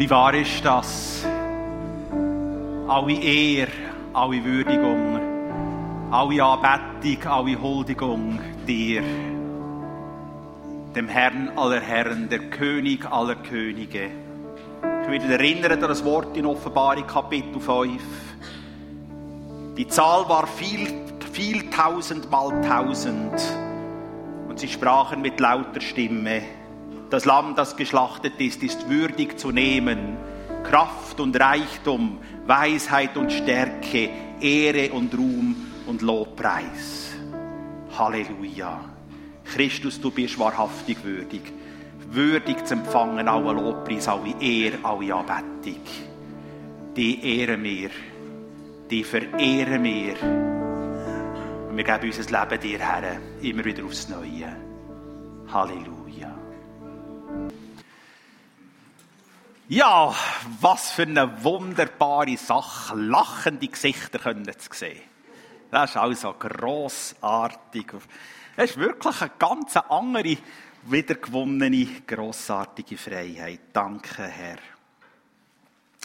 Wie wahr ist das? Alle Ehre, alle Würdigung, alle Anbetung, alle Huldigung dir, dem Herrn aller Herren, der König aller Könige. Ich will erinnern an das Wort in Offenbarung Kapitel 5. Die Zahl war viel, viel tausend mal tausend. Und sie sprachen mit lauter Stimme, das Lamm, das geschlachtet ist, ist würdig zu nehmen. Kraft und Reichtum, Weisheit und Stärke, Ehre und Ruhm und Lobpreis. Halleluja. Christus, du bist wahrhaftig würdig. Würdig zu empfangen, alle Lobpreis, alle Ehre, alle Anbetung. Die ehren wir. Die verehren wir. Und wir geben unser Leben dir her, immer wieder aufs Neue. Halleluja. Ja, was für eine wunderbare Sache, lachende Gesichter können zu sehen. Das ist also grossartig. Es ist wirklich eine ganz andere, wiedergewonnene, grossartige Freiheit. Danke, Herr.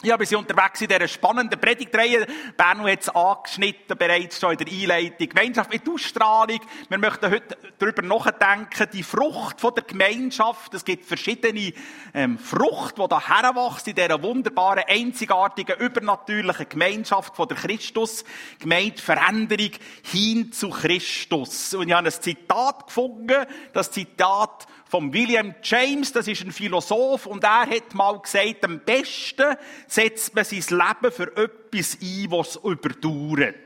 Ja, wir sind unterwegs in dieser spannenden Predigtreihe. Berno hat es angeschnitten, bereits schon in der Einleitung. Gemeinschaft mit Ausstrahlung. Wir möchten heute darüber nachdenken, die Frucht von der Gemeinschaft. Es gibt verschiedene ähm, Frucht, die da heranwachsen in dieser wunderbaren, einzigartigen, übernatürlichen Gemeinschaft von der Christus. Gemeint Veränderung hin zu Christus. Und ich habe ein Zitat gefunden, das Zitat von William James, das ist ein Philosoph, und er hat mal gesagt, am besten setzt man sein Leben für etwas ein, was überdauert.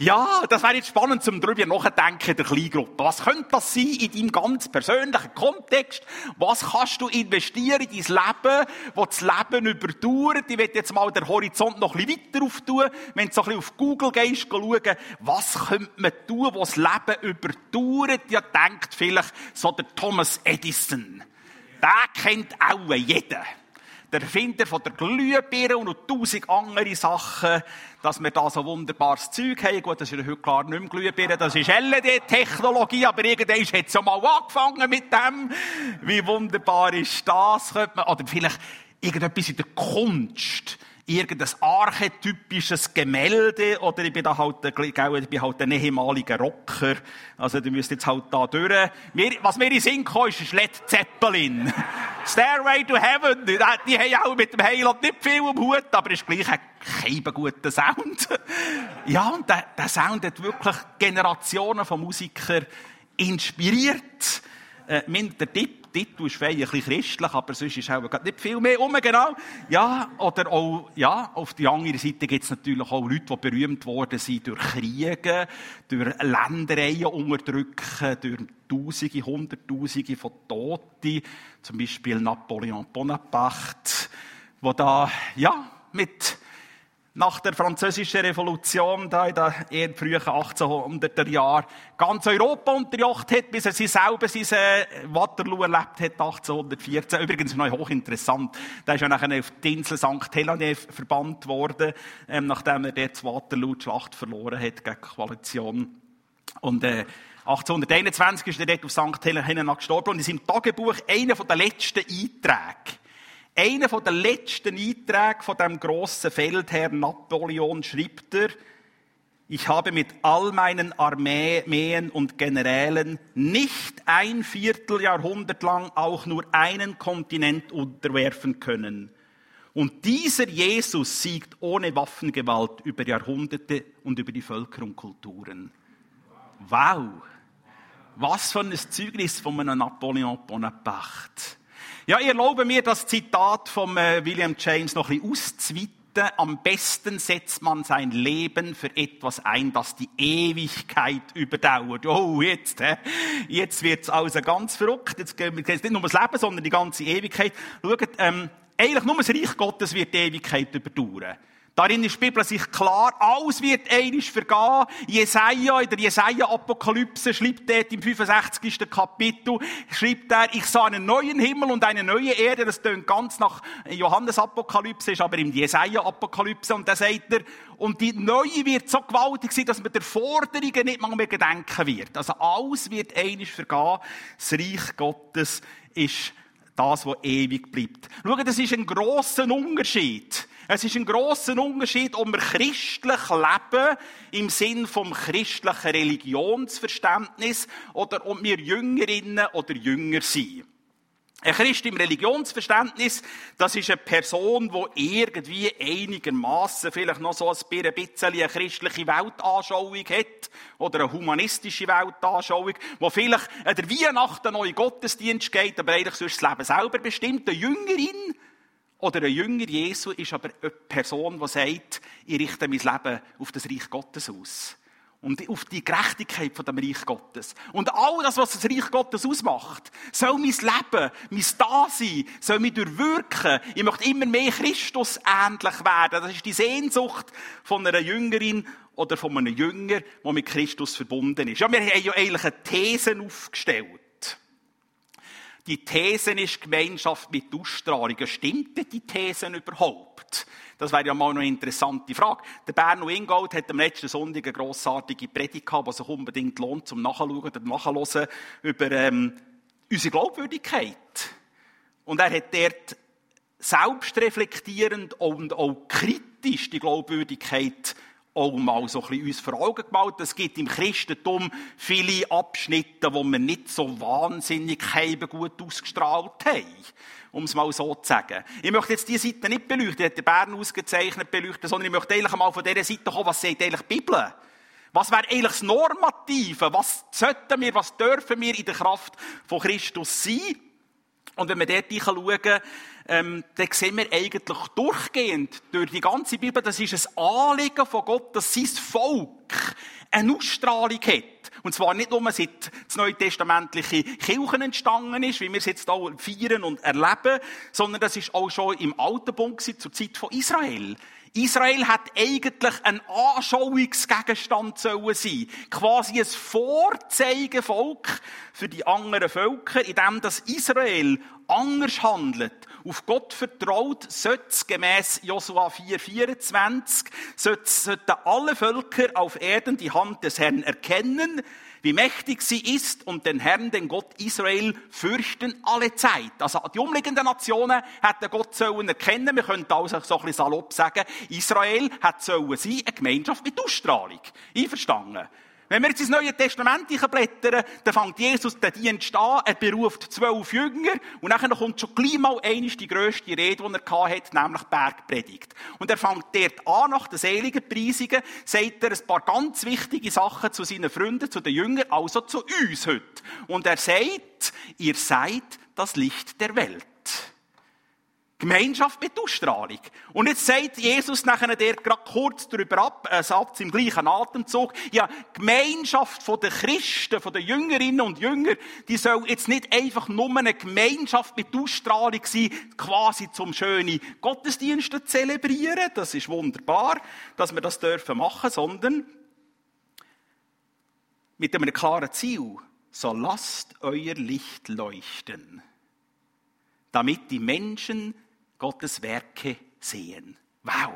Ja, das wäre jetzt spannend, zum darüber nachdenken in der Kleingruppe. Was könnte das sein in deinem ganz persönlichen Kontext? Was kannst du investieren in dein Leben, wo das Leben überdauert? Ich werde jetzt mal den Horizont noch ein bisschen weiter auftun. Wenn du so ein bisschen auf Google gehst, schauen, was könnte man tun, wo das Leben überdauert? Ja, denkt vielleicht so der Thomas Edison. Der kennt auch jeder der Erfinder von der Glühbirne und noch tausend andere Sachen, dass wir da so wunderbares Zeug haben. Gut, das ist heute klar nicht mehr Glühbirne, das ist LED-Technologie, aber irgendwann hat es ja mal angefangen mit dem. Wie wunderbar ist das? Oder vielleicht irgendetwas in der Kunst irgendein archetypisches Gemälde oder ich bin da halt, ich bin halt ein ehemaliger Rocker. Also, du müsst jetzt halt da durch. was mir in Sinn kam, ist Led Zeppelin. Stairway to Heaven. Die, die haben auch mit dem Heiland nicht viel am Hut, aber ist gleich ein guter Sound. ja, und der, der Sound hat wirklich Generationen von Musikern inspiriert. Äh, der Tipp Titel ist ein bisschen christlich, aber sonst ist auch nicht viel mehr um, genau. Ja, oder auch, ja, auf der anderen Seite gibt es natürlich auch Leute, die berühmt worden sind durch Kriege, durch Ländereien unterdrücken, durch Tausende, Hunderttausende von Toten. Zum Beispiel Napoleon Bonaparte, wo da, ja, mit nach der französischen Revolution, da in den frühen 1800er Jahren, ganz Europa unterjocht hat, bis er sich selber sein äh, Waterloo erlebt hat, 1814. Übrigens noch hochinteressant. Da ist ja nachher auf die Insel St. Helena verbannt worden, ähm, nachdem er dort Waterloo die Schlacht verloren hat gegen die Koalition. Und, äh, 1821 ist er dort auf St. Helena gestorben und in seinem Tagebuch einer der letzten Einträge einer der letzten Einträge von dem großen Feldherr Napoleon schreibt er, ich habe mit all meinen Armeen und Generälen nicht ein Vierteljahrhundert lang auch nur einen Kontinent unterwerfen können. Und dieser Jesus siegt ohne Waffengewalt über Jahrhunderte und über die Völker und Kulturen. Wow! Was für ein Zeugnis von einem Napoleon Bonaparte. Ja, ich erlaube mir das Zitat von äh, William James noch ein bisschen auszuweiten. Am besten setzt man sein Leben für etwas ein, das die Ewigkeit überdauert. Oh, jetzt, hä? jetzt wird's also ganz verrückt. Jetzt geht es nicht nur ums Leben, sondern die ganze Ewigkeit. Schaut, ähm, eigentlich nur das Reich Gottes wird die Ewigkeit überdauern. Darin ist die Bibel sich klar, alles wird einisch vergehen. Jesaja, in der Jesaja-Apokalypse, schreibt er im 65. Kapitel, schreibt er, ich sah einen neuen Himmel und eine neue Erde. Das tönt ganz nach Johannes-Apokalypse, ist aber im Jesaja-Apokalypse. Und da sagt er, und die neue wird so gewaltig sein, dass man der Forderungen nicht mal mehr gedenken wird. Also alles wird einisch vergehen. Das Reich Gottes ist Das, was ewig bleibt. Schau, das ist ein grosser Unterschied. Es ist ein grosser Unterschied, ob wir christlich leben, im Sinn vom christlichen Religionsverständnis, oder ob wir Jüngerinnen oder Jünger sind. Ein Christ im Religionsverständnis, das ist eine Person, die irgendwie einigermaßen vielleicht noch so ein bisschen eine christliche Weltanschauung hat oder eine humanistische Weltanschauung, wo vielleicht an der Weihnachten in Gottesdienst geht, aber eigentlich sonst das Leben selber bestimmt. Eine Jüngerin oder ein Jünger Jesu ist aber eine Person, die sagt, ich richte mein Leben auf das Reich Gottes aus und auf die Gerechtigkeit von dem Reich Gottes. Und all das, was das Reich Gottes ausmacht, soll mein Leben, mein Dasein, soll mich durchwirken. Ich möchte immer mehr Christus ähnlich werden. Das ist die Sehnsucht von einer Jüngerin oder von einem Jünger, der mit Christus verbunden ist. Ja, wir haben ja eigentlich eine These aufgestellt. Die These ist Gemeinschaft mit Ausstrahlung. Stimmt denn die These überhaupt? Das wäre ja mal eine interessante Frage. Der Berno Ingold hat am letzten Sonntag eine grossartige Predigt gehabt, die sich unbedingt lohnt, zum Nachschauen und Nachhören über ähm, unsere Glaubwürdigkeit. Und er hat dort selbstreflektierend und auch kritisch die Glaubwürdigkeit auch mal so ein bisschen uns vor Augen gemalt. Es gibt im Christentum viele Abschnitte, wo wir nicht so wahnsinnig gut ausgestrahlt haben. Um es mal so zu sagen. Ich möchte jetzt diese Seite nicht beleuchten, die hat der Bern ausgezeichnet beleuchten, sondern ich möchte eigentlich mal von dieser Seite kommen, was sagt eigentlich die Bibel? Was wäre eigentlich das Normative? Was sollten wir, was dürfen wir in der Kraft von Christus sein? Und wenn wir dort schauen, ähm, dann sehen wir eigentlich durchgehend durch die ganze Bibel, das ist ein Anliegen von Gott, dass sein Volk eine Ausstrahlung hat. Und zwar nicht nur seit das neutestamentliche Kirchen entstanden ist, wie wir es jetzt auch feiern und erleben, sondern das ist auch schon im Alten Bund zur Zeit von Israel. Israel hat eigentlich ein Anschauungsgegenstand sollen sein. Quasi ein Vorzeigevolk für die anderen Völker, in dem das Israel anders handelt, auf Gott vertraut, sollte gemäss Josua 4,24, sollten alle Völker auf Erden die Hand des Herrn erkennen, wie mächtig sie ist und den Herrn, den Gott Israel, fürchten alle Zeit. Also die umliegenden Nationen hätten Gott sollen erkennen. Wir könnten also so ein bisschen salopp sagen, Israel hat sollen sein, eine Gemeinschaft mit Ausstrahlung. Einverstanden? Wenn wir jetzt ins Neue Testament blättern, dann fängt Jesus den Dienst an, er beruft zwölf Jünger und dann kommt schon gleich mal einmal die grösste Rede, die er hatte, nämlich Bergpredigt. Und er fängt dort an, nach den seligen Preisungen, sagt er ein paar ganz wichtige Sachen zu seinen Freunden, zu den Jüngern, also zu uns heute. Und er sagt, ihr seid das Licht der Welt. Gemeinschaft mit Ausstrahlung. Und jetzt sagt Jesus nachher der gerade kurz darüber ab, ein Satz im gleichen Atemzug, ja, Gemeinschaft von den Christen, von den Jüngerinnen und Jünger, die soll jetzt nicht einfach nur eine Gemeinschaft mit Ausstrahlung sein, quasi zum schönen Gottesdienst zelebrieren. Das ist wunderbar, dass wir das dürfen machen, sondern mit einem klaren Ziel. So lasst euer Licht leuchten, damit die Menschen Gottes Werke sehen. Wow.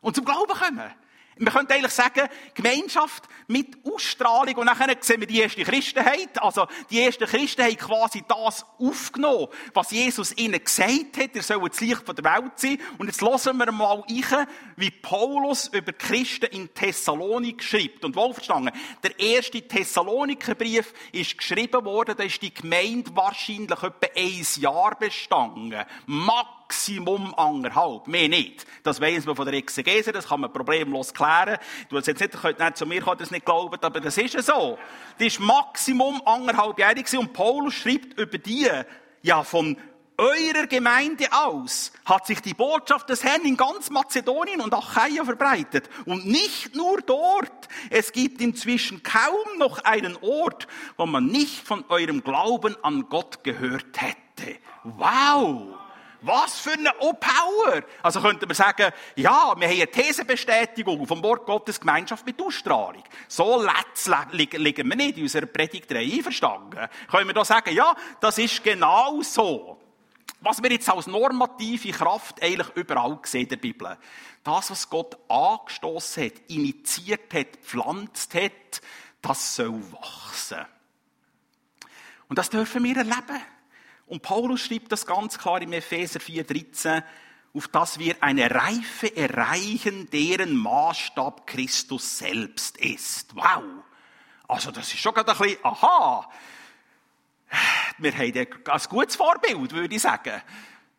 Und zum Glauben kommen. Man könnte eigentlich sagen, Gemeinschaft mit Ausstrahlung. Und dann sehen wir die erste Christenheit. Also, die ersten Christen haben quasi das aufgenommen, was Jesus ihnen gesagt hat. Er soll das Licht der Welt sein. Und jetzt hören wir mal rein, wie Paulus über Christen in Thessalonik schreibt. Und wohlverstanden, der erste Thessalonikerbrief ist geschrieben worden, da ist die Gemeinde wahrscheinlich etwa ein Jahr bestanden. Maximum anderthalb, mehr nicht. Das weiss man von der Exegese, das kann man problemlos klären. Du willst jetzt nicht, könnt nicht zu mir kommen, das nicht glauben, aber das ist ja so. Das ist Maximum anderthalbjährig und Paulus schreibt über die, ja, von eurer Gemeinde aus hat sich die Botschaft des Herrn in ganz Mazedonien und Achaia verbreitet. Und nicht nur dort. Es gibt inzwischen kaum noch einen Ort, wo man nicht von eurem Glauben an Gott gehört hätte. Wow! Was für eine O-Power! Also könnte man sagen, ja, wir haben eine Thesenbestätigung vom Wort Gottes Gemeinschaft mit Ausstrahlung. So letzt liegen wir nicht in unserer Predigtreihe einverstanden. Können wir da sagen, ja, das ist genau so. Was wir jetzt als normative Kraft eigentlich überall sehen in der Bibel. Das, was Gott angestoßen hat, initiiert hat, gepflanzt hat, das soll wachsen. Und das dürfen wir erleben. Und Paulus schreibt das ganz klar im Epheser 4,13, auf dass wir eine Reife erreichen, deren Maßstab Christus selbst ist. Wow! Also, das ist schon gerade ein bisschen, aha! Wir haben ein gutes Vorbild, würde ich sagen.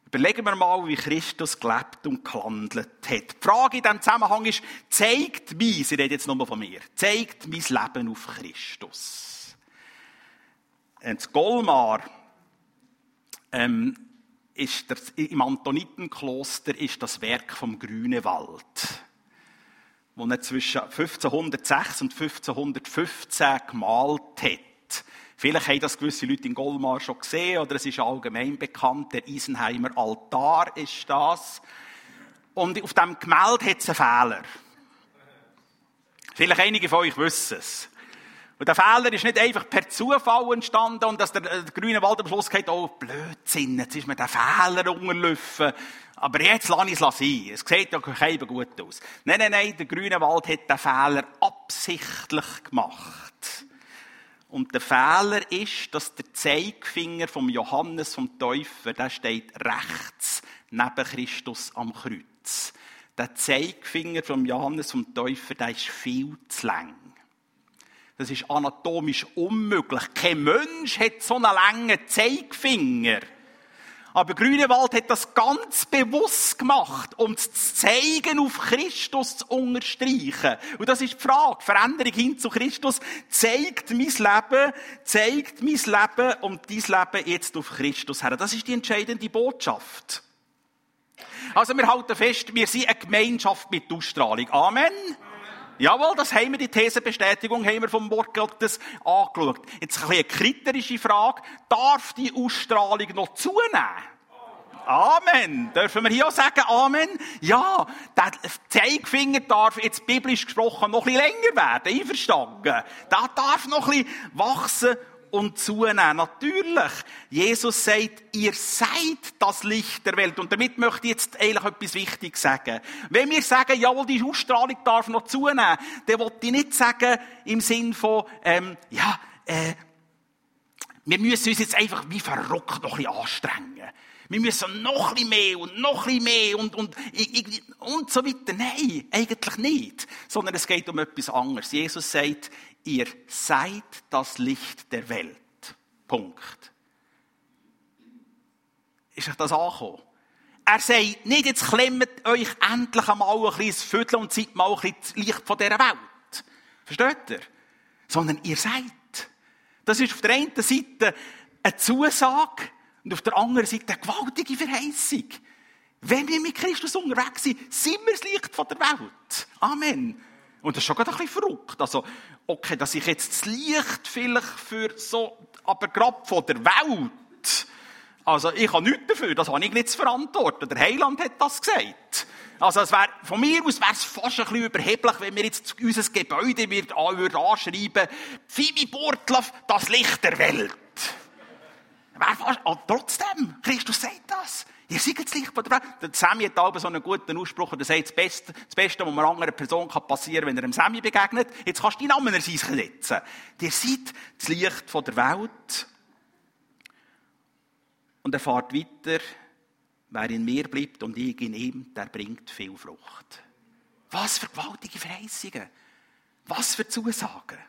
Überlegen wir mal, wie Christus gelebt und gehandelt hat. Die Frage in diesem Zusammenhang ist, zeigt mein, ich rede jetzt nur von mir, zeigt mein Leben auf Christus. Und Golmar, ähm, ist das, im Antonitenkloster ist das Werk vom Grünewald, wo er zwischen 1506 und 1515 gemalt hat. Vielleicht haben das gewisse Leute in Golmar schon gesehen oder es ist allgemein bekannt. Der Isenheimer Altar ist das. Und auf dem Gemälde hat es einen Fehler. Vielleicht einige von euch wissen es. Und der Fehler ist nicht einfach per Zufall entstanden und dass der, der grüne Wald am Schluss geht, oh, Blödsinn, jetzt ist mir der Fehler unterlaufen. Aber jetzt lasse ich es sein. Es sieht ja keinem gut aus. Nein, nein, nein, der grüne Wald hat den Fehler absichtlich gemacht. Und der Fehler ist, dass der Zeigefinger vom Johannes vom Täufer, der steht rechts neben Christus am Kreuz. Der Zeigefinger vom Johannes vom Täufer, der ist viel zu lang. Das ist anatomisch unmöglich. Kein Mensch hat so einen langen Zeigefinger. Aber Grünewald hat das ganz bewusst gemacht, um zu zeigen, auf Christus zu unterstreichen. Und das ist die Frage. Veränderung hin zu Christus zeigt mein Leben, zeigt mein Leben und dein Leben jetzt auf Christus her. Das ist die entscheidende Botschaft. Also wir halten fest, wir sind eine Gemeinschaft mit Ausstrahlung. Amen. Jawohl, das haben wir, die Thesenbestätigung haben wir vom Wort Gottes angeschaut. Jetzt ein eine kritische Frage. Darf die Ausstrahlung noch zunehmen? Amen. Dürfen wir hier auch sagen Amen? Ja, der Zeigefinger darf jetzt biblisch gesprochen noch ein bisschen länger werden. Einverstanden? Der darf noch ein bisschen wachsen und zunehmen. Natürlich. Jesus sagt, ihr seid das Licht der Welt. Und damit möchte ich jetzt eigentlich etwas Wichtiges sagen. Wenn wir sagen, jawohl, die Ausstrahlung darf noch zunehmen, dann wollte ich nicht sagen im Sinn von, ähm, ja, äh, wir müssen uns jetzt einfach wie verrückt noch ein bisschen anstrengen. Wir müssen noch ein mehr und noch ein mehr und, und, und so weiter. Nein, eigentlich nicht. Sondern es geht um etwas anderes. Jesus sagt, ihr seid das Licht der Welt. Punkt. Ist euch das angekommen? Er sagt nicht, jetzt klemmt euch endlich einmal ein bisschen das Viertel und seid mal ein bisschen das Licht von dieser Welt. Versteht ihr? Sondern ihr seid. Das ist auf der einen Seite eine Zusage und auf der anderen Seite eine gewaltige Verheißung. Wenn wir mit Christus unterwegs sind, sind wir das Licht von der Welt. Amen. Und das ist schon ein bisschen verrückt. Also, okay, dass ich jetzt das Licht vielleicht für so, aber gerade von der Welt, also ich habe nichts dafür, das habe ich nicht zu verantworten. Der Heiland hat das gesagt. Also es wär, von mir aus wäre es fast ein bisschen überheblich, wenn wir jetzt unser Gebäude wird, würden anschreiben, Phoebe Burtlaff, das Licht der Welt. Wäre fast, oh, trotzdem, Christus sagt das. Ihr seid das Licht von der Welt. Der Sammy hat auch so einen guten Ausspruch, der sagt, das Beste, das Beste, was einer anderen Person passieren kann, wenn er einem Sammy begegnet, jetzt kannst du deinen Namen setzen. Ihr seid das Licht von der Welt. Und er fährt weiter, wer in mir bleibt und ich in ihm, der bringt viel Frucht. Was für gewaltige Verheißungen. Was für Zusagen.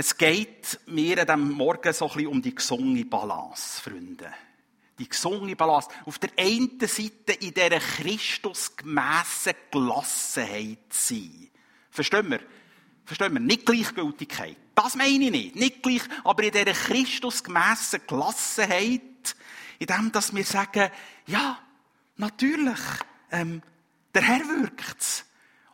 Es geht mir an diesem Morgen so ein bisschen um die gesunde Balance, Freunde. Die gesunde Balance. Auf der einen Seite in dieser Christusgemässen Gelassenheit sein. Verstehen wir? Verstehen wir? Nicht Gleichgültigkeit. Das meine ich nicht. Nicht gleich, aber in dieser Christusgemässen Gelassenheit, in dem, dass wir sagen, ja, natürlich, ähm, der Herr wirkt's.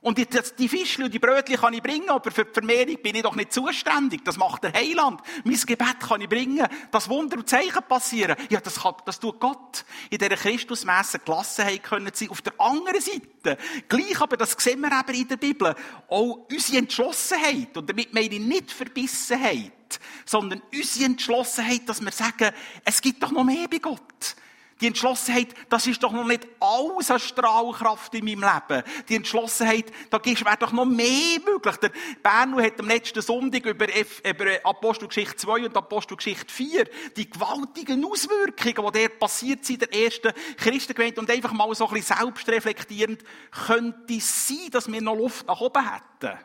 Und die, die Fischchen und die Brötchen kann ich bringen, aber für die Vermehrung bin ich doch nicht zuständig. Das macht der Heiland. Mein Gebet kann ich bringen, dass Wunder und Zeichen passieren. Ja, das, kann, das tut Gott. In dieser Christusmässen Gelassenheit können sie auf der anderen Seite. Gleich aber, das sehen wir eben in der Bibel, auch unsere Entschlossenheit. Und damit meine ich nicht Verbissenheit, sondern unsere Entschlossenheit, dass wir sagen, es gibt doch noch mehr bei Gott. Die Entschlossenheit, das ist doch noch nicht alles an Strahlkraft in meinem Leben. Die Entschlossenheit, da wäre doch noch mehr möglich. Der Bernu hat am letzten Sonntag über, über Apostelgeschichte 2 und Apostelgeschichte 4 die gewaltigen Auswirkungen, die dort passiert sind, der ersten Christengemeinde, und einfach mal so ein bisschen selbstreflektierend, könnte es sein, dass wir noch Luft nach oben hätten?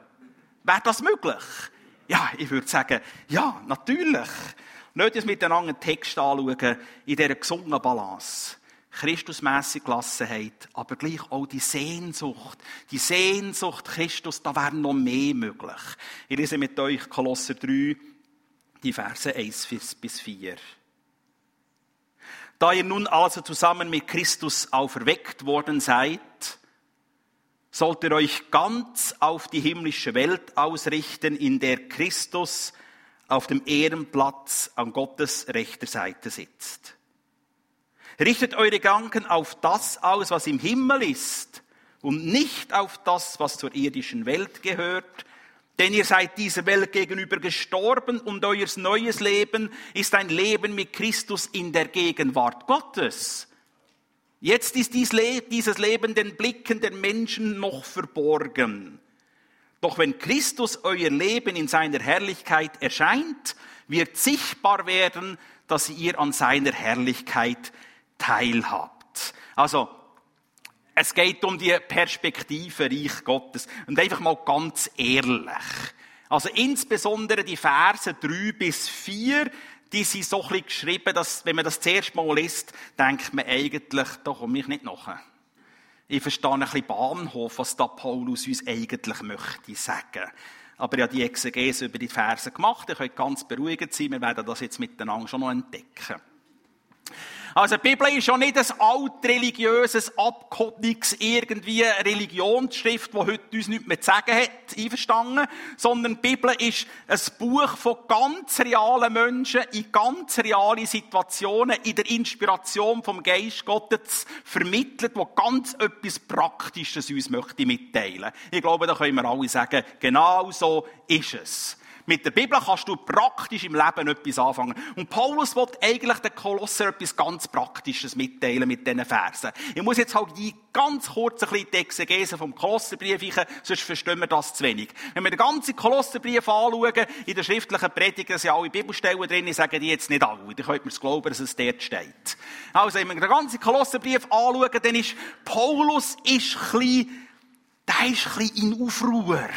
Wäre das möglich? Ja, ich würde sagen, ja, natürlich. Nicht uns miteinander einen Text anschauen, in dieser gesungenen Balance. Christusmässige Gelassenheit, aber gleich auch die Sehnsucht. Die Sehnsucht Christus, da wäre noch mehr möglich. Ich lese mit euch Kolosser 3, die Verse 1 bis 4. Da ihr nun also zusammen mit Christus auferweckt worden seid, sollt ihr euch ganz auf die himmlische Welt ausrichten, in der Christus auf dem Ehrenplatz an Gottes rechter Seite sitzt. Richtet eure Gedanken auf das aus, was im Himmel ist und nicht auf das, was zur irdischen Welt gehört, denn ihr seid dieser Welt gegenüber gestorben und euer neues Leben ist ein Leben mit Christus in der Gegenwart Gottes. Jetzt ist dieses Leben den Blicken der Menschen noch verborgen. Doch wenn Christus euer Leben in seiner Herrlichkeit erscheint, wird sichtbar werden, dass ihr an seiner Herrlichkeit teilhabt. Also, es geht um die Perspektive Reich Gottes. Und einfach mal ganz ehrlich. Also insbesondere die Verse 3 bis 4, die sind so ein bisschen geschrieben, dass, wenn man das zuerst mal liest, denkt man eigentlich, da komme ich nicht nachher. Ich verstehe ein bisschen Bahnhof, was da Paulus uns eigentlich möchte sagen. Aber habe die Exegese über die Verse gemacht. Ihr könnt ganz beruhigt sein. Wir werden das jetzt miteinander schon noch entdecken. Also die Bibel ist ja nicht ein altreligiöses, abgehobenes, irgendwie Religionsschrift, die heute uns nichts mehr zu sagen hat, einverstanden, sondern die Bibel ist ein Buch von ganz realen Menschen in ganz reale Situationen, in der Inspiration vom Geist Gottes vermittelt, wo ganz etwas Praktisches uns möchte mitteilen. Ich glaube, da können wir alle sagen, genau so ist es. Mit der Bibel kannst du praktisch im Leben etwas anfangen. Und Paulus will eigentlich den Kolosser etwas ganz Praktisches mitteilen mit diesen Versen. Ich muss jetzt halt die ganz kurz ein bisschen die Exegese vom Kolosserbrief eichen, sonst verstehen wir das zu wenig. Wenn wir den ganzen Kolosserbrief anschauen, in der schriftlichen Predigt sind alle Bibelstellen drin, ich sage die jetzt nicht alle, dann könnt mir es glauben, dass es dort steht. Also, wenn wir den ganzen Kolosserbrief anschauen, dann ist Paulus ist ein bisschen, der ist ein bisschen in Aufruhr.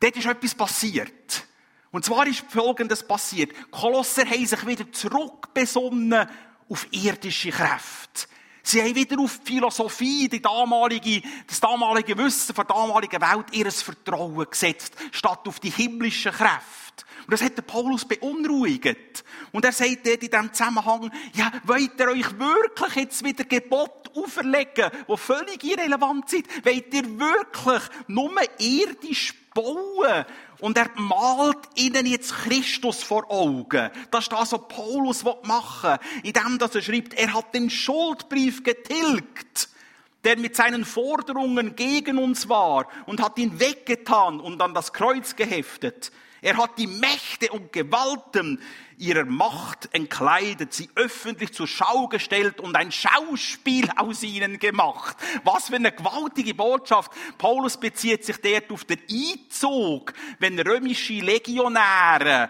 Dort ist etwas passiert. Und zwar ist Folgendes passiert. Kolosser haben sich wieder zurückbesonnen auf irdische Kräfte. Sie haben wieder auf die Philosophie, die damalige, das damalige Wissen der damaligen Welt ihres Vertrauen gesetzt, statt auf die himmlischen Kräfte. Und das hat der Paulus beunruhigt. Und er sagt dort in diesem Zusammenhang, ja, wollt ihr euch wirklich jetzt wieder Gebot auferlegen, die völlig irrelevant sind? Wollt ihr wirklich nur irdisch bauen. Und er malt ihnen jetzt Christus vor Augen. Das ist das, was Paulus machen will. Indem er schreibt, er hat den Schuldbrief getilgt, der mit seinen Forderungen gegen uns war und hat ihn weggetan und an das Kreuz geheftet. Er hat die Mächte und Gewalten ihrer Macht entkleidet, sie öffentlich zur Schau gestellt und ein Schauspiel aus ihnen gemacht. Was für eine gewaltige Botschaft. Paulus bezieht sich dort auf den Einzug, wenn römische Legionäre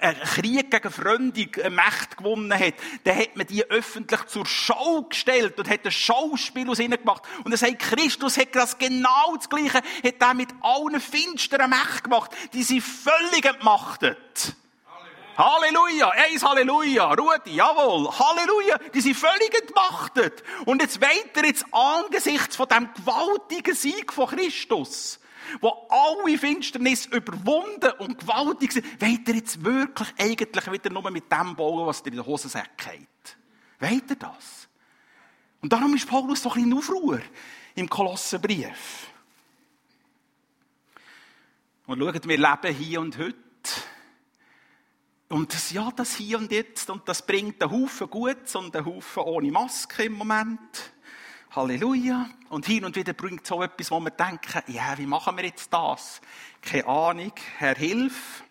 einen Krieg gegen fremde Mächte gewonnen hat, dann hat man die öffentlich zur Schau gestellt und hat ein Schauspiel aus ihnen gemacht. Und er sagt, Christus hat das genau das Gleiche, hat er mit allen finsteren Mächten gemacht, die sie völlig entmachtet. Halleluja, eins Halleluja, Rudi, jawohl, Halleluja, die sind völlig entmachtet. Und jetzt weiter jetzt angesichts von dem gewaltigen Sieg von Christus, wo alle Finsternis überwunden und gewaltig sind, weiter jetzt wirklich eigentlich wieder nur mit dem bauen, was dir in der Hosensäcke hat. Weiter das? Und darum ist Paulus doch ein Aufruhr im Kolossenbrief. Und schaut, wir leben hier und heute und das, ja, das hier und jetzt, und das bringt einen Haufen Gutes und einen Haufen ohne Maske im Moment. Halleluja. Und hin und wieder bringt so etwas, wo wir denken, ja, wie machen wir jetzt das? Keine Ahnung, Herr, hilf.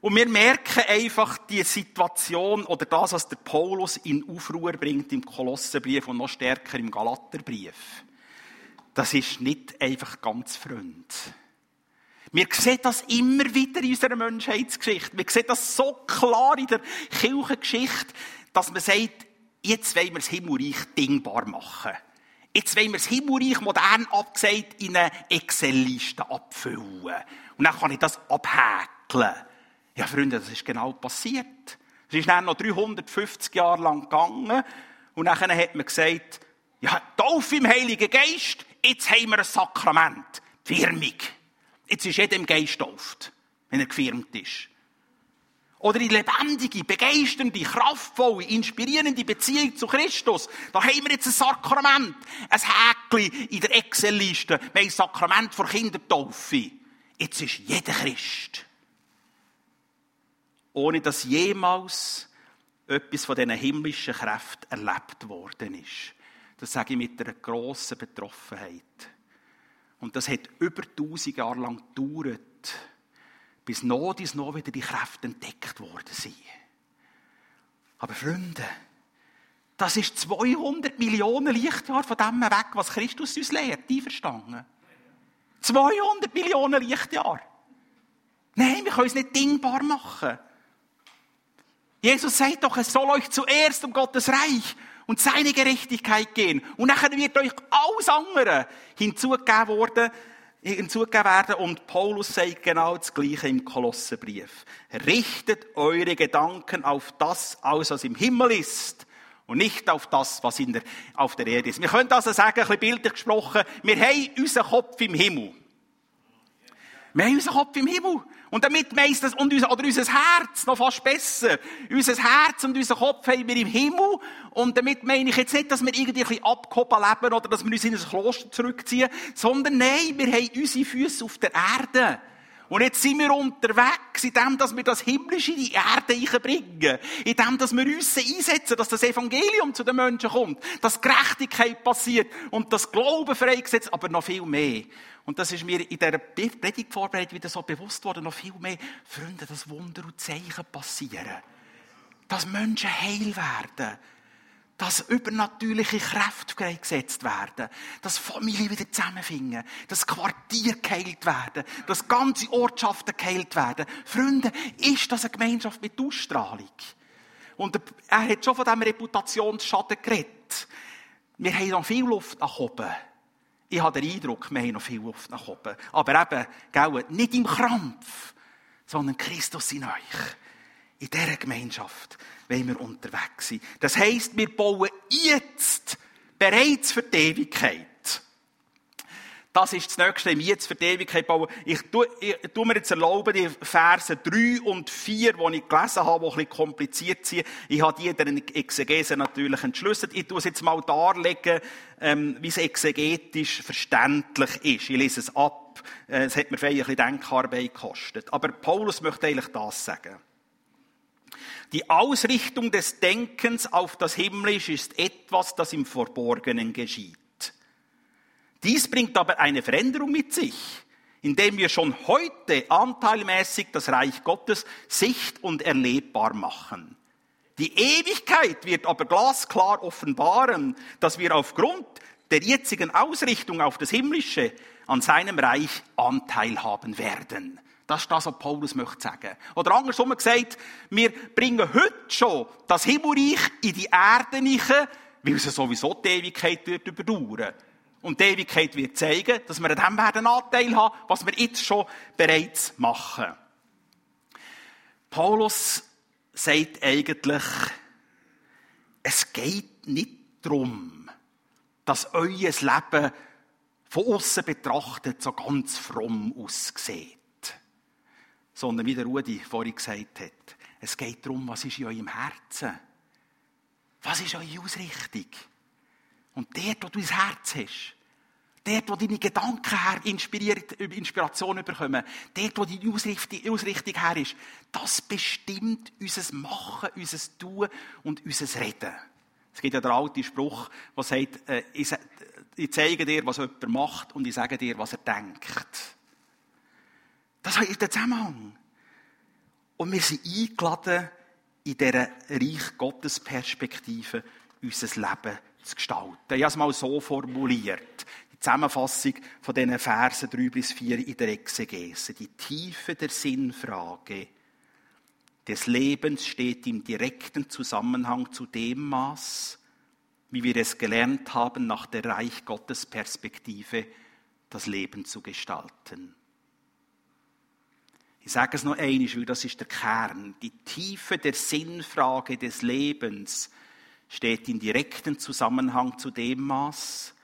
Und wir merken einfach die Situation oder das, was der Paulus in Aufruhr bringt im Kolossenbrief und noch stärker im Galaterbrief. Das ist nicht einfach ganz freund. Wir sehen das immer wieder in unserer Menschheitsgeschichte. Wir sehen das so klar in der Kirchengeschichte, dass man sagt, jetzt wollen wir das Himmelreich dingbar machen. Jetzt wollen wir das Himmelreich modern abgesagt in eine Excel-Liste abfüllen. Und dann kann ich das abhäkeln. Ja, Freunde, das ist genau passiert. Es ist dann noch 350 Jahre lang gegangen. Und dann hat man gesagt, ja, Taufe im Heiligen Geist, jetzt haben wir ein Sakrament. Firmung. Jetzt ist jeder im Geist tauft, wenn er gefirmt ist. Oder die lebendige, begeisternde, kraftvolle, inspirierende Beziehung zu Christus. Da haben wir jetzt ein Sakrament. Ein Häkchen in der Excel-Liste. Wir ein Sakrament vor Kindertaufe. Jetzt ist jeder Christ ohne dass jemals etwas von diesen himmlischen Kräften erlebt worden ist. Das sage ich mit einer grossen Betroffenheit. Und das hat über tausend Jahre lang gedauert, bis noch dies noch wieder die Kräfte entdeckt worden sind. Aber Freunde, das ist 200 Millionen Lichtjahre von dem weg, was Christus uns lehrt. Die verstanden? 200 Millionen Lichtjahre. Nein, wir können es nicht dingbar machen. Jesus sagt doch, es soll euch zuerst um Gottes Reich und seine Gerechtigkeit gehen. Und nachher wird euch alles andere hinzugegeben worden, hinzugegeben werden. Und Paulus sagt genau das Gleiche im Kolossenbrief. Richtet eure Gedanken auf das aus, was im Himmel ist. Und nicht auf das, was in der, auf der Erde ist. Wir können also sagen, ein bisschen bildlich gesprochen, wir haben unseren Kopf im Himmel. Wir haben unseren Kopf im Himmel. Und damit meint das, und unser, oder unser Herz, noch fast besser. Unser Herz und unser Kopf haben wir im Himmel. Und damit meine ich jetzt nicht, dass wir irgendwie ein bisschen abgehoben leben oder dass wir uns in ein Kloster zurückziehen, sondern nein, wir haben unsere Füße auf der Erde. Und jetzt sind wir unterwegs, in dem, dass wir das Himmlische in die Erde einbringen. In dem, dass wir uns einsetzen, dass das Evangelium zu den Menschen kommt. Dass Gerechtigkeit passiert und das Glauben freigesetzt, aber noch viel mehr. Und das ist mir in dieser Predigtvorbereitung wieder so bewusst worden, noch viel mehr. Freunde, dass Wunder und Zeichen passieren. Dass Menschen heil werden dass übernatürliche Kräfte freigesetzt werden, dass Familien wieder zusammenfinden, dass Quartiere geheilt werden, dass ganze Ortschaften geheilt werden. Freunde, ist das eine Gemeinschaft mit Ausstrahlung? Und er hat schon von diesem Reputationsschaden geredet. Wir haben noch viel Luft nach oben. Ich habe den Eindruck, wir haben noch viel Luft nach oben. Aber eben, gell, nicht im Krampf, sondern Christus in euch. In dieser Gemeinschaft wenn wir unterwegs sind. Das heisst, wir bauen jetzt bereits für die Ewigkeit. Das ist das Nächste, im Jetzt für die Ewigkeit bauen. Ich tue, ich tue mir jetzt erlauben, die Verse 3 und 4, die ich gelesen habe, die ein bisschen kompliziert sind. Ich habe die in der Exegese natürlich entschlüsselt. Ich tue es jetzt mal darlegen, ähm, wie es exegetisch verständlich ist. Ich lese es ab. Äh, es hat mir vielleicht ein bisschen Denkarbeit gekostet. Aber Paulus möchte eigentlich das sagen. Die Ausrichtung des Denkens auf das Himmlische ist etwas, das im Verborgenen geschieht. Dies bringt aber eine Veränderung mit sich, indem wir schon heute anteilmäßig das Reich Gottes sicht- und erlebbar machen. Die Ewigkeit wird aber glasklar offenbaren, dass wir aufgrund der jetzigen Ausrichtung auf das Himmlische an seinem Reich Anteil haben werden. Das ist das, was Paulus möchte sagen. Oder andersrum gesagt, wir bringen heute schon das Himmelreich in die Erde rein, weil es sowieso die Ewigkeit wird überdauern. Und die Ewigkeit wird zeigen, dass wir an dem werden Anteil haben, was wir jetzt schon bereits machen. Paulus sagt eigentlich, es geht nicht darum, dass euer Leben von außen betrachtet so ganz fromm aussieht sondern wie der Rudi vorhin gesagt hat, es geht darum, was ist in eurem Herzen? Was ist eure Ausrichtung? Und dort, wo du dein Herz hast, dort, wo deine Gedanken her Inspiration bekommen, dort, wo deine Ausrichtung, Ausrichtung her ist, das bestimmt unser Machen, unser Tun und unser Reden. Es gibt ja den alten Spruch, der sagt, äh, ich zeige dir, was jemand macht und ich sage dir, was er denkt. Das ist der Zusammenhang. Und wir sind eingeladen, in dieser Reich Gottes Perspektive unser Leben zu gestalten. Ich habe es mal so formuliert. Die Zusammenfassung von diesen Versen 3 bis 4 in der Exegese. Die Tiefe der Sinnfrage des Lebens steht im direkten Zusammenhang zu dem Maß, wie wir es gelernt haben, nach der Reich Gottes Perspektive das Leben zu gestalten. Ich sage es noch einmal, weil das ist der Kern. Die Tiefe der Sinnfrage des Lebens steht in direktem Zusammenhang zu dem Maß,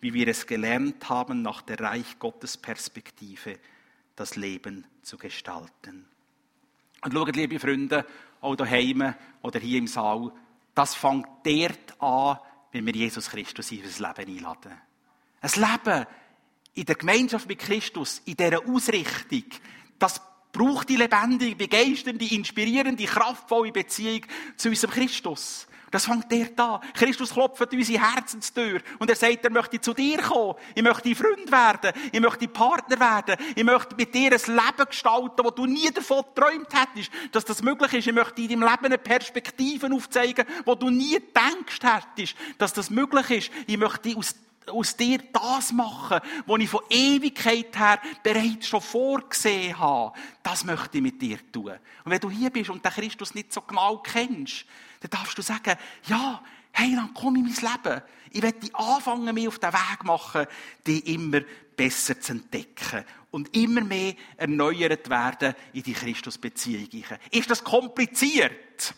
wie wir es gelernt haben, nach der Reich Gottes Perspektive das Leben zu gestalten. Und schaut, liebe Freunde, auch daheim oder hier im Saal, das fängt dort an, wenn wir Jesus Christus in unser Leben einladen. Ein Leben in der Gemeinschaft mit Christus, in dieser Ausrichtung, das braucht die lebendige, begeisternde, inspirierende, kraftvolle Beziehung zu unserem Christus. Das fängt dort an. Christus klopft unsere Herzenstür und er sagt, er möchte zu dir kommen. Ich möchte Freund werden. Ich möchte Partner werden. Ich möchte mit dir ein Leben gestalten, wo du nie davon geträumt hättest, dass das möglich ist. Ich möchte in deinem Leben eine Perspektive aufzeigen, wo du nie gedacht hättest, dass das möglich ist. Ich möchte aus aus dir das machen, was ich von Ewigkeit her bereits schon vorgesehen habe. Das möchte ich mit dir tun. Und wenn du hier bist und den Christus nicht so genau kennst, dann darfst du sagen, ja, hey, dann komm in mein Leben. Ich werde anfangen, mich auf den Weg machen, die immer besser zu entdecken und immer mehr erneuert werden in die Christusbeziehung. Ist das kompliziert?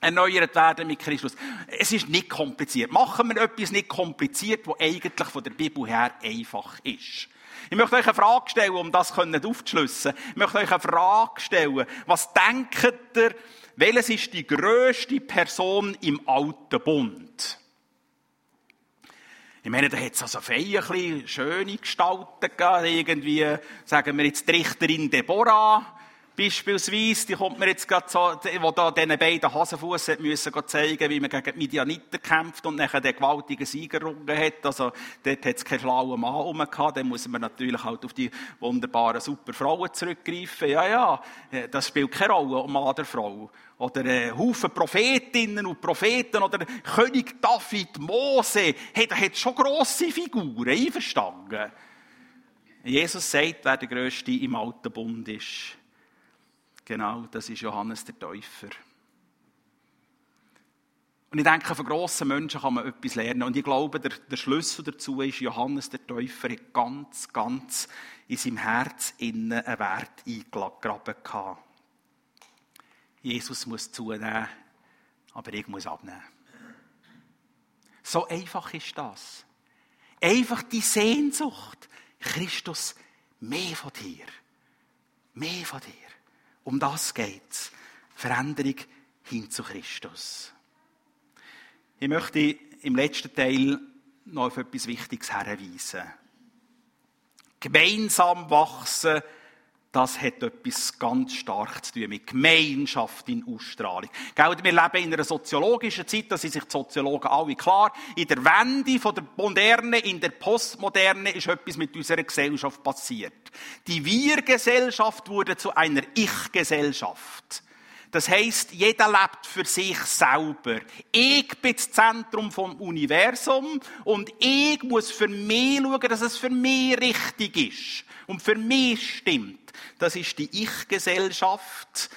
Erneuert werden mit Christus. Es ist nicht kompliziert. Machen wir etwas nicht kompliziert, was eigentlich von der Bibel her einfach ist. Ich möchte euch eine Frage stellen, um das aufzuschlüssen. Ich möchte euch eine Frage stellen. Was denkt ihr, welches ist die grösste Person im Alten Bund? Ich meine, da hat es also viele schöne Gestalten gegeben. Irgendwie, sagen wir jetzt die Richterin Deborah, Beispielsweise, die kommt mir jetzt gerade so, wo da diesen beiden Hasenfuss müssen zeigen, wie man gegen die Midianiter kämpft und nachher den gewaltigen Sieger errungen hat. Also, dort hat es keinen schlauen Mann rum gehabt. Dann muss man natürlich halt auf die wunderbaren, super Frauen zurückgreifen. Ja, ja, das spielt keine Rolle, um Mann oder Frau. Oder äh, Haufen Prophetinnen und Propheten oder König David, Mose. Hey, da hat schon grosse Figuren, einverstanden. Jesus sagt, wer der Größte im Alten Bund ist. Genau, das ist Johannes der Täufer. Und ich denke, von grossen Menschen kann man etwas lernen. Und ich glaube, der, der Schlüssel dazu ist, Johannes der Täufer hat ganz, ganz in seinem Herz innen einen Wert eingegraben gehabt. Jesus muss zunehmen, aber ich muss abnehmen. So einfach ist das. Einfach die Sehnsucht. Christus, mehr von dir. Mehr von dir. Um das geht's. Veränderung hin zu Christus. Ich möchte im letzten Teil noch auf etwas Wichtiges hinweisen. Gemeinsam wachsen das hat etwas ganz stark zu tun mit Gemeinschaft in Ausstrahlung. wir leben in einer soziologischen Zeit, da sind sich die Soziologen alle klar. In der Wende von der Moderne in der Postmoderne ist etwas mit unserer Gesellschaft passiert. Die Wir-Gesellschaft wurde zu einer Ich-Gesellschaft. Das heißt, jeder lebt für sich selber. Ich bin das Zentrum vom Universum und ich muss für mich schauen, dass es für mich richtig ist und für mich stimmt. Das ist die Ich-Gesellschaft.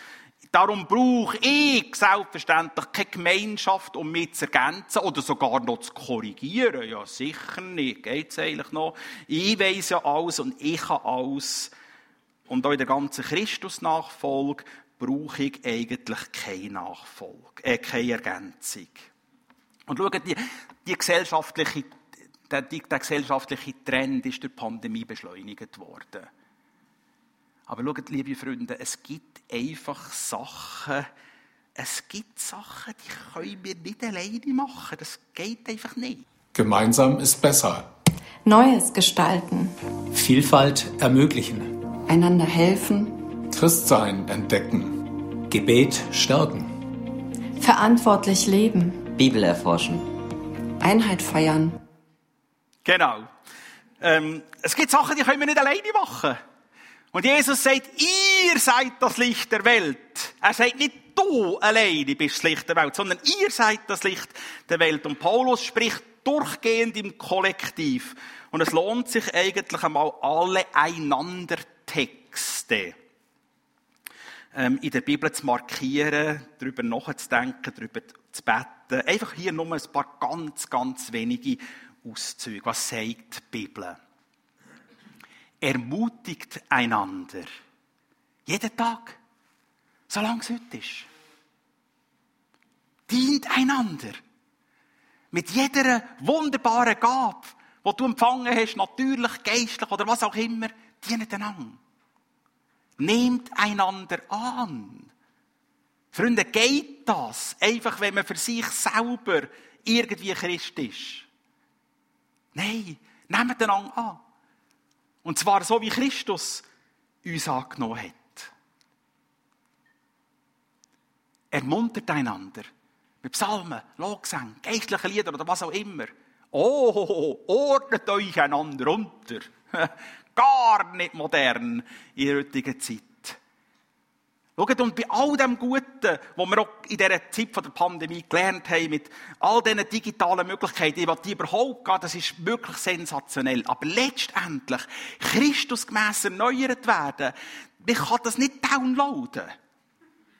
Darum brauche ich selbstverständlich keine Gemeinschaft, um mich zu ergänzen oder sogar noch zu korrigieren. Ja, sicher nicht. Geht's eigentlich noch? Ich weiss ja alles und ich kann alles. Und auch in der ganzen Christus-Nachfolge brauche ich eigentlich keine Nachfolge, äh, keine Ergänzung. Und schaut, die, die gesellschaftliche, der, der gesellschaftliche Trend ist durch die Pandemie beschleunigt worden. Aber schaut, liebe Freunde, es gibt einfach Sachen, es gibt Sachen, die können wir nicht alleine machen. Das geht einfach nicht. Gemeinsam ist besser. Neues gestalten. Vielfalt ermöglichen. Einander helfen. Christsein entdecken. Gebet stärken. Verantwortlich leben. Bibel erforschen. Einheit feiern. Genau. Ähm, es gibt Sachen, die können wir nicht alleine machen. Und Jesus sagt, ihr seid das Licht der Welt. Er sagt nicht, du alleine bist das Licht der Welt, sondern ihr seid das Licht der Welt. Und Paulus spricht durchgehend im Kollektiv. Und es lohnt sich eigentlich einmal alle einander Texte ähm, in der Bibel zu markieren, darüber nachzudenken, darüber zu beten. Einfach hier nur ein paar ganz, ganz wenige Auszüge. Was sagt die Bibel? ermutigt einander. Jeden Tag. Solange es heute ist. Dient einander. Mit jeder wunderbaren Gabe, die du empfangen hast, natürlich, geistlich oder was auch immer, dient einander. Nehmt einander an. Freunde, geht das einfach, wenn man für sich selber irgendwie Christ ist? Nein, nehmt einander an. Und zwar so, wie Christus uns angenommen hat. Ermuntert einander. Mit Psalmen, Lobgesang, geistlichen Liedern oder was auch immer. Oh, ordnet euch einander unter. Gar nicht modern in der heutigen Zeit. Schaut, und bei all dem Guten, was wir auch in dieser Zeit der Pandemie gelernt haben, mit all diesen digitalen Möglichkeiten, die überhaupt gehen, das ist wirklich sensationell. Aber letztendlich, Christus gemäss erneuert werden, man kann das nicht downloaden.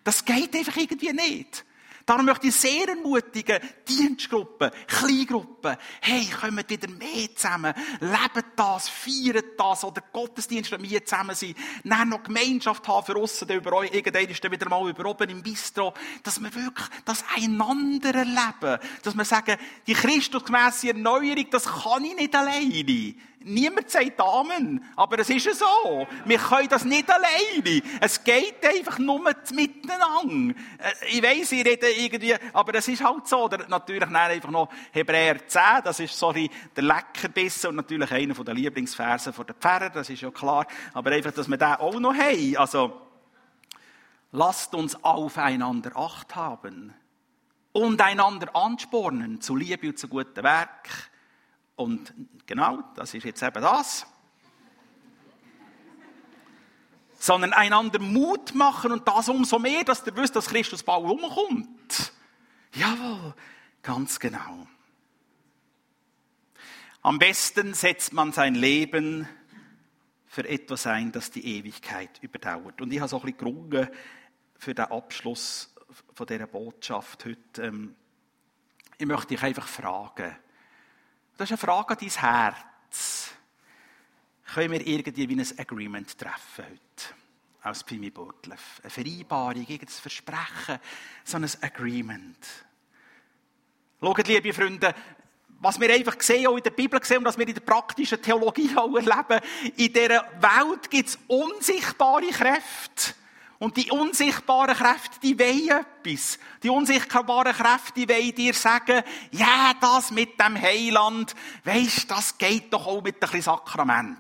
Das geht einfach irgendwie nicht. Darum möchte ich sehr ermutigen, Dienstgruppen, Kleingruppen, hey, kommt wieder mehr zusammen, lebt das, feiert das, oder Gottesdienst mit mir zusammen sein, dann noch Gemeinschaft haben für uns, über euch, irgendwann ist dann wieder mal über oben im Bistro, dass wir wirklich das einander erleben, dass wir sagen, die christusgemäße Erneuerung, das kann ich nicht alleine. Niemand sagt Amen, aber es ist so. Wir können das nicht alleine. Es geht einfach nur miteinander. Äh, ich weiss, ich rede irgendwie, aber es ist halt so. Natürlich einfach noch Hebräer 10, das ist sorry, der Leckerbissen und natürlich einer der Lieblingsversen der Pfarrer, das ist ja klar. Aber einfach, dass wir den auch noch haben. Also, lasst uns aufeinander Acht haben und einander anspornen zu Liebe und zu guten Werk und genau, das ist jetzt eben das. Sondern einander Mut machen und das umso mehr, dass ihr wisst, dass Christus bald umkommt. Jawohl, ganz genau. Am besten setzt man sein Leben für etwas ein, das die Ewigkeit überdauert. Und ich habe so ein bisschen gerungen für den Abschluss von dieser Botschaft heute. Ähm, ich möchte dich einfach fragen, das ist eine Frage an dein Herz. Können wir irgendwie wie ein Agreement treffen heute? Aus Pimi Burtleff. Eine Vereinbarung, irgendein Versprechen, so ein Agreement. Schaut, liebe Freunde, was wir einfach sehen, auch in der Bibel sehen und was wir in der praktischen Theologie auch erleben, in dieser Welt gibt es unsichtbare Kräfte. Und die unsichtbaren Kräfte, die wollen etwas. Die unsichtbaren Kräfte, die wollen dir sagen, ja, das mit dem Heiland, weisst, das geht doch auch mit ein bisschen Sakrament.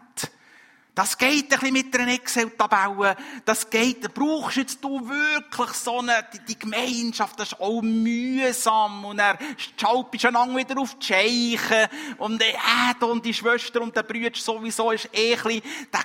Das geht ein bisschen mit einer Excel-Tabelle. Das geht, da brauchst jetzt du wirklich so eine, die, die Gemeinschaft, das ist auch mühsam. Und er schalpst dann wieder auf die Scheiche. Und, äh, und die Schwester und der Bruder sowieso ist eh ein bisschen,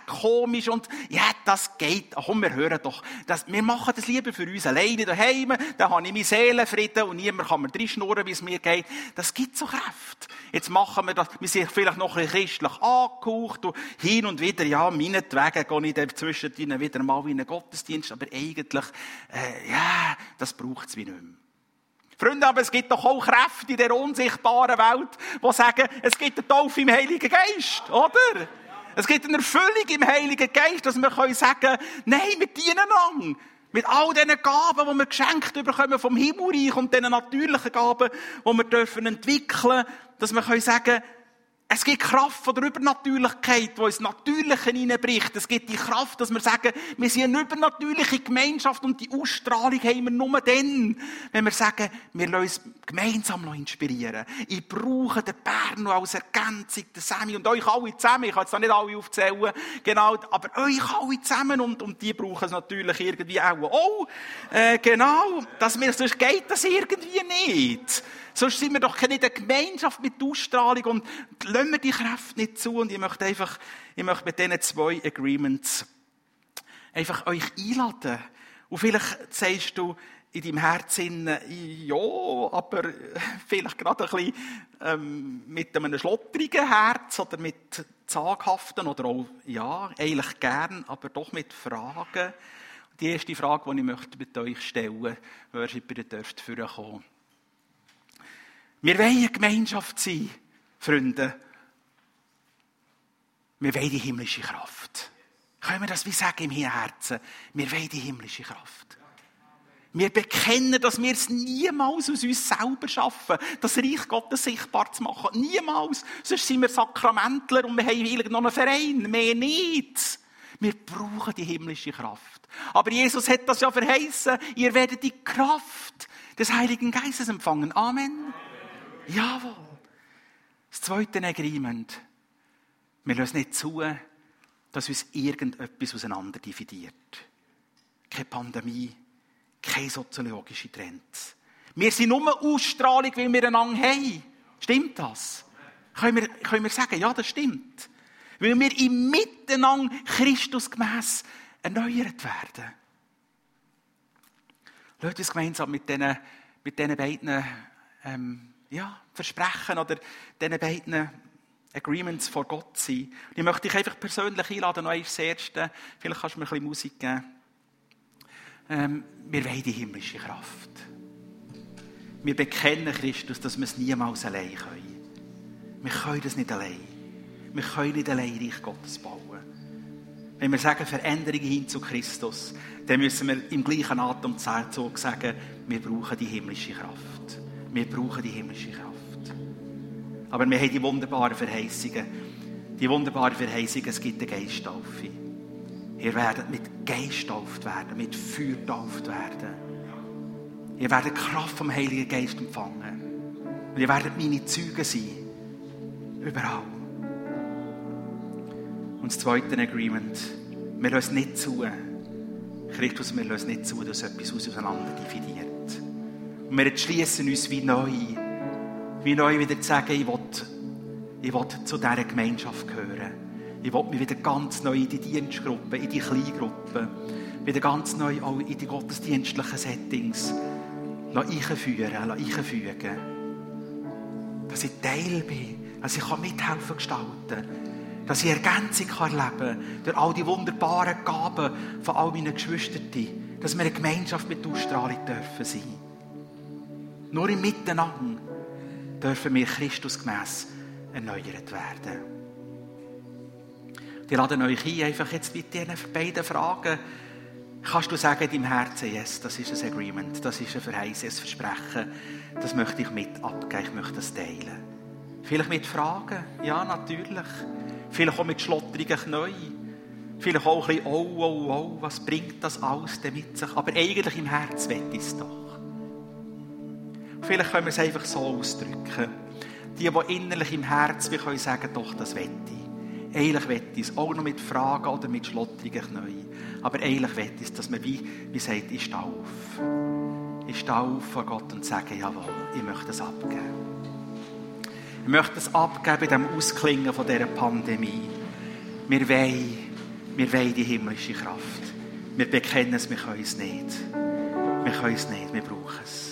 komisch. Und, ja, das geht. Ach, komm, wir hören doch. Das, wir machen das lieber für uns alleine daheim. Da habe ich meine Seelenfrieden und niemand kann mir drin schnurren, wie es mir geht. Das gibt so Kraft. Jetzt machen wir das, wir sind vielleicht noch ein bisschen christlich angehaucht und hin und wieder, ja, ja, meinetwegen gehe ich dann zwischendrin wieder mal in einen Gottesdienst, aber eigentlich, äh, ja, das braucht es wie nicht mehr. Freunde, aber es gibt doch auch Kräfte in der unsichtbaren Welt, die sagen, es gibt eine Taufe im Heiligen Geist, oder? Es gibt eine Erfüllung im Heiligen Geist, dass wir können sagen, nein, wir dienen lang. Mit all diesen Gaben, die wir geschenkt bekommen vom Himmelreich und diesen natürlichen Gaben, die wir dürfen entwickeln, dass wir können sagen, es gibt Kraft von der Übernatürlichkeit, die ins Natürliche hineinbricht. Es gibt die Kraft, dass wir sagen, wir sind eine übernatürliche Gemeinschaft und die Ausstrahlung haben wir nur dann, wenn wir sagen, wir lassen uns gemeinsam inspirieren. Ich brauche den Berno als Ergänzung, den Sammy und euch alle zusammen. Ich kann jetzt da nicht alle aufzählen, genau, aber euch alle zusammen und, und die brauchen es natürlich irgendwie auch. Oh, äh, genau, dass wir, sonst geht das irgendwie nicht. Sonst sind wir doch keine Gemeinschaft mit Ausstrahlung und lassen wir die Kraft nicht zu. Und ich möchte einfach, ich möchte mit diesen zwei Agreements einfach euch einladen. Und vielleicht sagst du in deinem Herzen, ja, aber vielleicht gerade ein bisschen ähm, mit einem schlottrigen Herz oder mit zaghaften oder auch, ja, eigentlich gern, aber doch mit Fragen. Die erste Frage, die ich möchte mit euch stellen möchte, wer ihr dürft vorkommen. Wir wollen eine Gemeinschaft sein, Freunde. Wir wollen die himmlische Kraft. Können wir das wie sagen im Herzen? Wir wollen die himmlische Kraft. Wir bekennen, dass wir es niemals aus uns selber schaffen, das Reich Gottes sichtbar zu machen. Niemals. Sonst sind wir Sakramentler und wir haben noch einen Verein. Mehr nicht. Wir brauchen die himmlische Kraft. Aber Jesus hat das ja verheißen. Ihr werdet die Kraft des Heiligen Geistes empfangen. Amen. Jawohl. Das zweite Agreement. Wir lassen nicht zu, dass uns irgendetwas auseinander dividiert. Keine Pandemie, keine soziologischen Trends. Wir sind nur Ausstrahlung, weil wir einander haben. Stimmt das? Können wir, können wir sagen, ja, das stimmt. Weil wir im Miteinander Christusgemäß erneuert werden. Lasst uns gemeinsam mit diesen, mit beiden ähm, ja, Versprechen oder diesen beiden Agreements vor Gott sein. Ich möchte dich einfach persönlich einladen, noch das Erste. Vielleicht kannst du mir ein bisschen Musik geben. Ähm, wir wollen die himmlische Kraft. Wir bekennen Christus, dass wir es niemals allein können. Wir können das nicht allein. Wir können nicht allein Reich Gottes bauen. Wenn wir sagen Veränderungen hin zu Christus, dann müssen wir im gleichen Atemzug sagen, wir brauchen die himmlische Kraft. Wir brauchen die himmlische Kraft. Aber wir haben die wunderbaren Verheißungen. Die wunderbaren Verheißungen, es gibt eine Geisttaufe. Ihr werdet mit Geist getauft werden, mit Feuer getauft werden. Ihr werdet Kraft vom Heiligen Geist empfangen. Und ihr werdet meine Zeugen sein. Überall. Und das zweite Agreement. Wir lassen nicht zu. Christus, wir lassen nicht zu, dass etwas auseinander dividiert. Und wir entschließen uns wie neu, wie neu wieder zu sagen, ich will, ich will zu dieser Gemeinschaft gehören. Ich will mich wieder ganz neu in die Dienstgruppe, in die Kleingruppe, wieder ganz neu auch in die gottesdienstlichen Settings einführen, einfügen. Dass ich Teil bin, dass ich mithelfen gestalten dass ich Ergänzung erleben kann durch all die wunderbaren Gaben von all meinen Geschwistern, dass wir eine Gemeinschaft mit Ausstrahlung dürfen sein. Nur im Miteinander dürfen wir Christusgemäß erneuert werden. Die laden euch ein, einfach jetzt mit diesen beiden Fragen, kannst du sagen in deinem Herzen, yes, das ist ein Agreement, das ist ein Verheißen, ein Versprechen, das möchte ich mit abgeben, ich möchte das teilen. Vielleicht mit Fragen, ja, natürlich. Vielleicht auch mit schlottrigen Knien. Vielleicht auch ein bisschen, oh, oh, oh, was bringt das alles denn mit sich? Aber eigentlich im Herzen ich es doch. Vielleicht können wir es einfach so ausdrücken. Die, die innerlich im Herzen können sagen, doch, das will ich. Eigentlich will ich es auch noch mit Fragen oder mit schlottrigen Knien. Aber eigentlich will ich es, dass man wie, wie sagt, ich stehe auf. Ich stehe auf vor Gott und sage, jawohl, ich möchte es abgeben. Ich möchte es abgeben in dem Ausklingen von dieser Pandemie. Wir wollen, wir wollen die himmlische Kraft. Wir bekennen es, wir können es nicht. Wir können es nicht, wir brauchen es.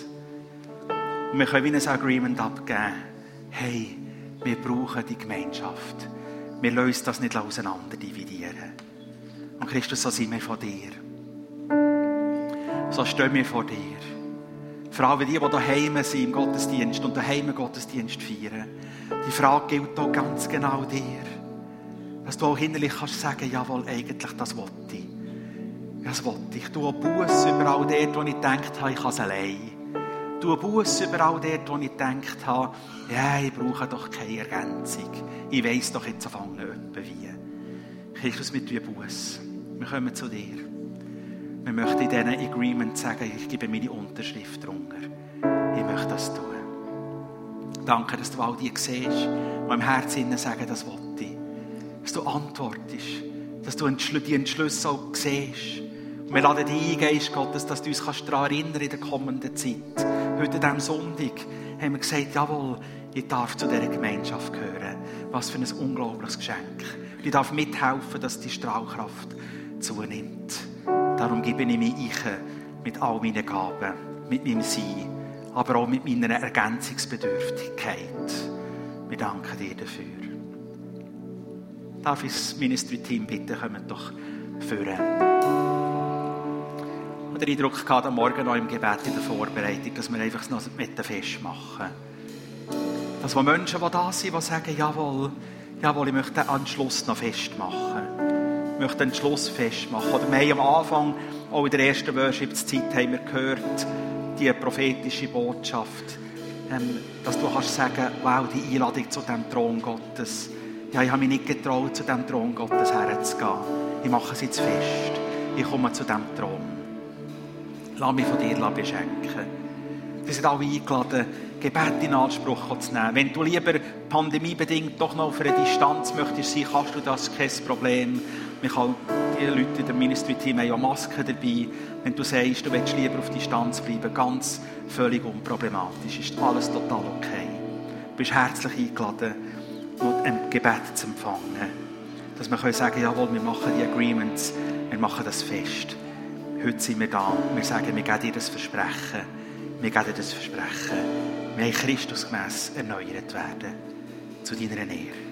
Und wir können wie ein Agreement abgeben. Hey, wir brauchen die Gemeinschaft. Wir lösen das nicht auseinander dividieren. Und Christus, so sind wir von dir. So stehen wir vor dir. Vor allem die, die daheim sind im Gottesdienst und daheim Gottesdienst feiern. Die Frage gilt auch ganz genau dir. Dass du auch hinterlich kannst sagen, jawohl, eigentlich, das wollte ich. Das wollte ich. Du Buß überall dort, wo ich gedacht habe, ich kann es allein. Du Buß überall dort, wo ich gedacht habe, ja, ich brauche doch keine Ergänzung. Ich weiss doch jetzt auf anfangen, wie. Christus, mit dir Buß. Wir kommen zu dir. Wir möchten in diesen Agreement sagen, ich gebe meine Unterschrift drunter. Ich möchte das tun. Danke, dass du all die siehst, die im Herzen sagen, das wollte ich. Dass du antwortest, dass du die Entschlüsse auch siehst. Wir laden dich ein, Geist Gottes, dass du uns daran erinnern in der kommenden Zeit. Heute, diesem Sonntag, haben wir gesagt, jawohl, ich darf zu dieser Gemeinschaft gehören. Was für ein unglaubliches Geschenk. Ich darf mithelfen, dass die Strahlkraft zunimmt. Darum gebe ich mich ein mit all meinen Gaben, mit meinem Sein, aber auch mit meiner Ergänzungsbedürftigkeit. Wir danken dir dafür. Darf ich das Ministry-Team bitten, kommt doch führen. Den Eindruck gehabt, am Morgen noch im Gebet in der Vorbereitung, dass wir einfach noch mit festmachen. Dass wo Menschen, die da sind, die sagen, jawohl, jawohl, ich möchte den Anschluss noch festmachen. Ich möchte den Schluss festmachen. Oder wir haben am Anfang, auch in der ersten Worship-Zeit, haben wir gehört, die prophetische Botschaft, ähm, dass du kannst sagen, wow, die Einladung zu dem Thron Gottes. Ja, ich habe mich nicht getraut, zu dem Thron Gottes herzugehen. Ich mache es jetzt fest. Ich komme zu dem Thron. Lass mich von dir beschenken. Wir sind alle eingeladen, Gebet in Anspruch zu nehmen. Wenn du lieber pandemiebedingt doch noch auf einer Distanz möchtest sein, kannst du das, kein Problem. Wir kann, die Leute in dem Ministry-Team haben ja Masken dabei. Wenn du sagst, du willst lieber auf Distanz bleiben, ganz völlig unproblematisch, ist alles total okay. Du bist herzlich eingeladen, ein Gebet zu empfangen. Dass wir können sagen, jawohl, wir machen die Agreements, wir machen das fest. Heute sind wir da. Wir sagen, wir geben dir das Versprechen. Wir geben dir das Versprechen. Wir wollen Christus gemäss erneuert werden. Zu deiner Ehre.